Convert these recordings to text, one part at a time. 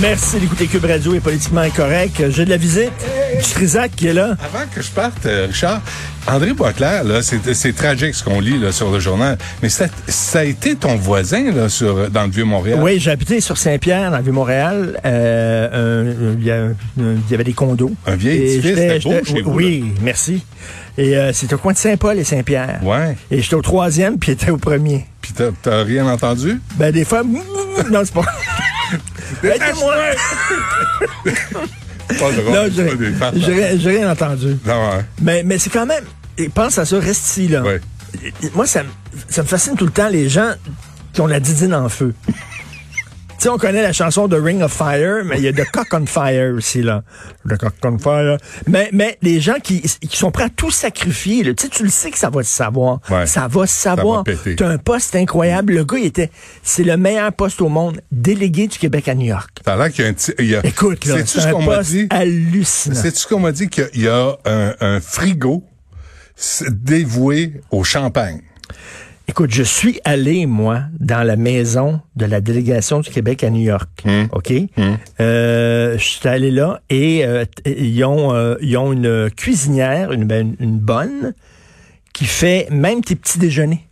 Merci d'écouter Cube Radio et Politiquement Incorrect. J'ai de la visite Trisac qui est là. Avant que je parte, euh, Richard, André Boisclair, là, c'est, c'est tragique ce qu'on lit là, sur le journal, mais ça, ça a été ton voisin là, sur, dans le Vieux-Montréal? Oui, j'ai habité sur Saint-Pierre, dans le Vieux-Montréal. Euh, il y, a- il y avait des condos. Un vieil édifice, j'étais- c'était beau j'étais- chez vous, Oui, merci. Et euh, c'était au coin de Saint-Paul et Saint-Pierre. Ouais. Et j'étais au troisième, puis il était au premier. Puis t'as, t'as rien entendu? Ben, des fois, non, c'est pas... Aidez-moi! Pas drôle. Non, c'est j'ai rien- entendu. Non, ouais. Mais, mais c'est quand même. et Pense à ça, reste ici, là. Ouais. Moi, ça, ça me fascine tout le temps, les gens qui ont la didine en feu. Tu sais, on connaît la chanson de Ring of Fire, mais il y a de Cock on Fire aussi, là. De Cock on Fire. Mais, mais les gens qui, qui sont prêts à tout sacrifier, là, tu sais, tu le sais que ça va se savoir. Ouais. Ça va se savoir. T'as un poste incroyable. Le gars, il était, c'est le meilleur poste au monde, délégué du Québec à New York. T'as l'air qu'il y a un petit. il y a- Écoute, là, c'est ce un qu'on m'a dit? hallucinant. Sais-tu ce qu'on m'a dit? Qu'il y a un, un frigo dévoué au champagne? Écoute, je suis allé, moi, dans la maison de la délégation du Québec à New York. OK? Euh, je suis allé là et euh, ils, ont, euh, ils ont une cuisinière, une, ben, une bonne, qui fait même tes petits déjeuners.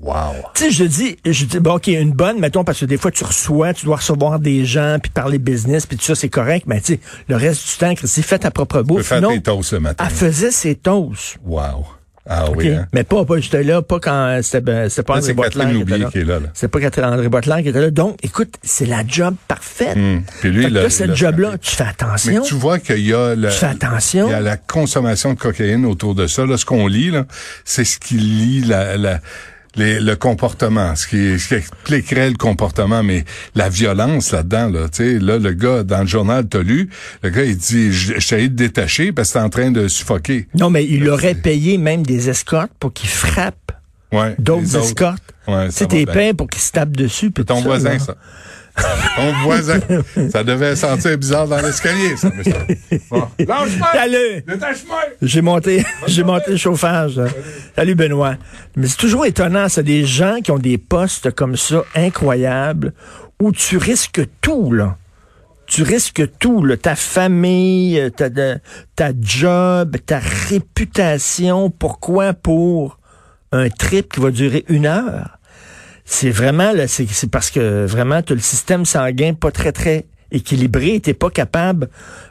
Wow. Tu sais, je dis, je dis, bon, OK, une bonne, mettons, parce que des fois, tu reçois, tu dois recevoir des gens, puis parler business, puis tout ça, c'est correct, mais tu sais, le reste du temps, Christy, fais ta propre Tu peux bouffe. faire Non, tes toasts ce matin. elle faisait ses toasts. Wow. Ah oui, hein? Mais pas, pas, j'étais là, pas quand c'était c'était pas Là, André c'est Boitler Catherine qui est là, là. C'est pas Catherine André Boitler qui était là. Donc, écoute, c'est la job parfaite. Hum. Puis lui, là, cette job-là, tu fais Mais attention. tu vois qu'il y a la, Tu fais attention. il y a la consommation de cocaïne autour de ça. Là, ce qu'on lit, là, c'est ce qui lie la, la- les- le comportement, ce qui, ce qui expliquerait le comportement, mais la violence là-dedans, là, tu sais, là, le gars, dans le journal, t'as lu, le gars, il dit, je je te détacher parce que t'es en train de suffoquer. Non, mais il aurait payé même des escortes pour qu'ils frappent Ouais. d'autres escortes. Ouais, Tu ça sais, va t'es payé pour qu'ils se tapent dessus. C'est ton voisin, ça? ton voisin. Ça devait sentir bizarre dans l'escalier, ça. Bon. Lâche-moi! Salut! Détache-moi! J'ai monté, j'ai monté le chauffage. Salut Benoît. Mais c'est toujours étonnant, c'est des gens qui ont des postes comme ça incroyables où tu risques tout là. Tu risques tout, là. ta famille, ta, ta job, ta réputation. Pourquoi pour un trip qui va durer une heure? C'est vraiment, là, c'est parce que vraiment, tu le système sanguin pas très, très équilibré. Tu pas capable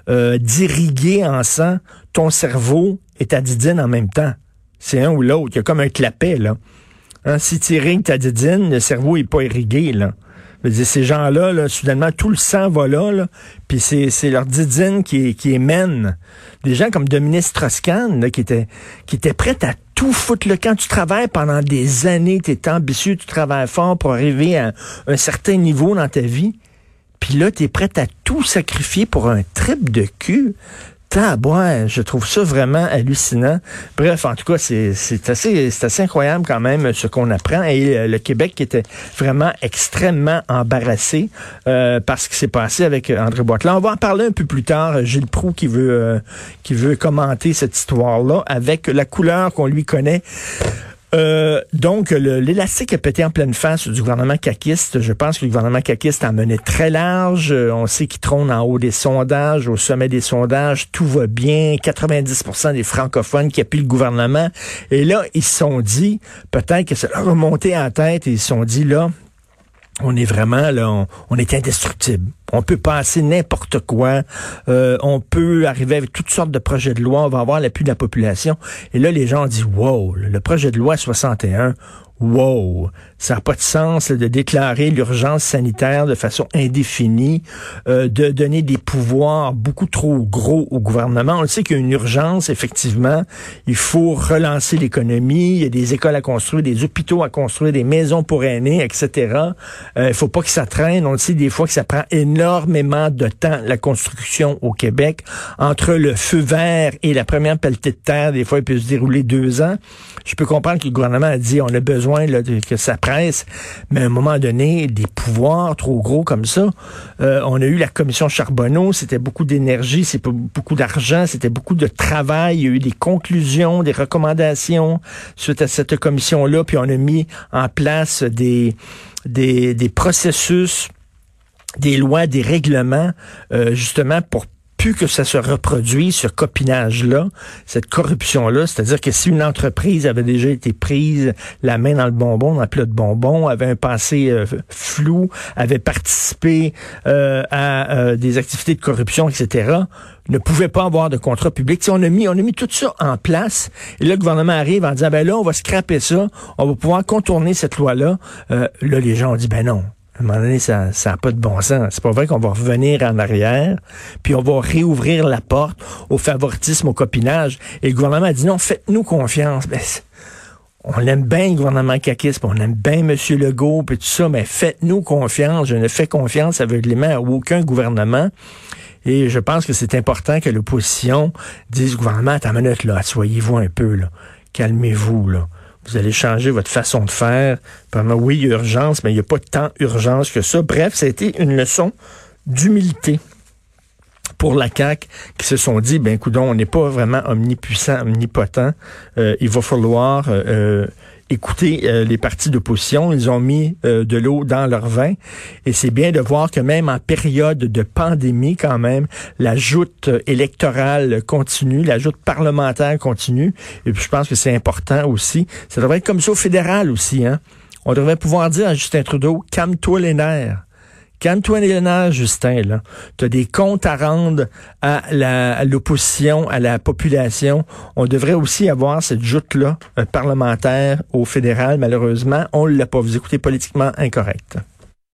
euh, d'irriguer en sang ton cerveau et ta didine en même temps. C'est un ou l'autre. Il y a comme un clapet, là. Hein, si tu irrigues ta didine, le cerveau est pas irrigué, là. Ces gens-là, là, soudainement, tout le sang va là, là puis c'est, c'est leur didine qui, qui émène. Des gens comme Dominique Strauss-Kahn, qui était, qui était prête à tout foutre le camp. Tu travailles pendant des années, tu es ambitieux, tu travailles fort pour arriver à un certain niveau dans ta vie. Puis là, tu es prête à tout sacrifier pour un trip de cul. Tabouin, je trouve ça vraiment hallucinant. Bref, en tout cas, c'est assez, assez incroyable quand même ce qu'on apprend. Et euh, le Québec qui était vraiment extrêmement embarrassé euh, par ce qui s'est passé avec euh, André Boitler. On va en parler un peu plus tard. Gilles Proux qui veut, euh, qui veut commenter cette histoire-là avec la couleur qu'on lui connaît. Euh, donc, l'élastique a pété en pleine face du gouvernement caquiste. Je pense que le gouvernement caquiste a mené très large. Euh, on sait qu'il trône en haut des sondages, au sommet des sondages. Tout va bien. 90% des francophones qui appuient le gouvernement. Et là, ils se sont dit, peut-être que ça leur a monté en tête et ils se sont dit, là, on est vraiment là, on, est indestructible. On peut passer n'importe quoi. Euh, on peut arriver avec toutes sortes de projets de loi. On va avoir l'appui de la population. Et là, les gens dit, wow, le projet de loi 61, wow, ça n'a pas de sens de déclarer l'urgence sanitaire de façon indéfinie, euh, de donner des pouvoirs beaucoup trop gros au gouvernement. On le sait qu'il y a une urgence, effectivement. Il faut relancer l'économie. Il y a des écoles à construire, des hôpitaux à construire, des maisons pour aînés, etc. Euh, il faut pas que ça traîne. On le sait des fois que ça prend énormément de temps, la construction au Québec. Entre le feu vert et la première pelletée de terre, des fois, il peut se dérouler deux ans. Je peux comprendre que le gouvernement a dit on a besoin que ça presse, mais à un moment donné, des pouvoirs trop gros comme ça. Euh, on a eu la commission Charbonneau, c'était beaucoup d'énergie, c'est beaucoup d'argent, c'était beaucoup de travail. Il y a eu des conclusions, des recommandations suite à cette commission-là, puis on a mis en place des, des, des processus des lois, des règlements, euh, justement pour que ça se reproduise, ce copinage-là, cette corruption-là. C'est-à-dire que si une entreprise avait déjà été prise la main dans le bonbon, dans le plat de bonbon, avait un passé euh, flou, avait participé euh, à euh, des activités de corruption, etc., ne pouvait pas avoir de contrat public. on a mis, on a mis tout ça en place. Et là, le gouvernement arrive en disant, ben là, on va scraper ça, on va pouvoir contourner cette loi-là. là, les gens ont dit, ben non, à un moment donné, ça n'a pas de bon sens. C'est pas vrai qu'on va revenir en arrière, puis on va réouvrir la porte au favoritisme, au copinage. Et le gouvernement a dit non, faites-nous confiance. Ben, on aime bien le gouvernement caquiste, on aime bien M. Legault, puis tout ça, mais faites-nous confiance. Je ne fais confiance aveuglément à aucun gouvernement. Et je pense que c'est important que l'opposition dise au gouvernement, ta minute, là, soyez-vous un peu, là. Calmez-vous. Vous allez changer votre façon de faire. Oui, il y a urgence, mais il n'y a pas tant urgence que ça. Bref, ça a été une leçon d'humilité pour la CAQ qui se sont dit, ben écoute, on n'est pas vraiment omnipuissant, omnipotent. Euh, il va falloir euh, euh écouter euh, les partis d'opposition. Ils ont mis de l'eau dans leur vin. Et c'est bien de voir que même en période de pandémie, quand même, la joute électorale continue, la joute parlementaire continue. Et puis je pense que c'est important aussi. Ça devrait être comme ça au fédéral aussi. Hein? On devrait pouvoir dire à Justin Trudeau, calme-toi les nerfs. Calme-toi les Justin, là. Tu as des comptes à rendre à l'opposition, à, la population. On devrait aussi avoir cette joute-là euh, parlementaire au fédéral. Malheureusement, on ne l'a pas. Vous écoutez politiquement incorrect.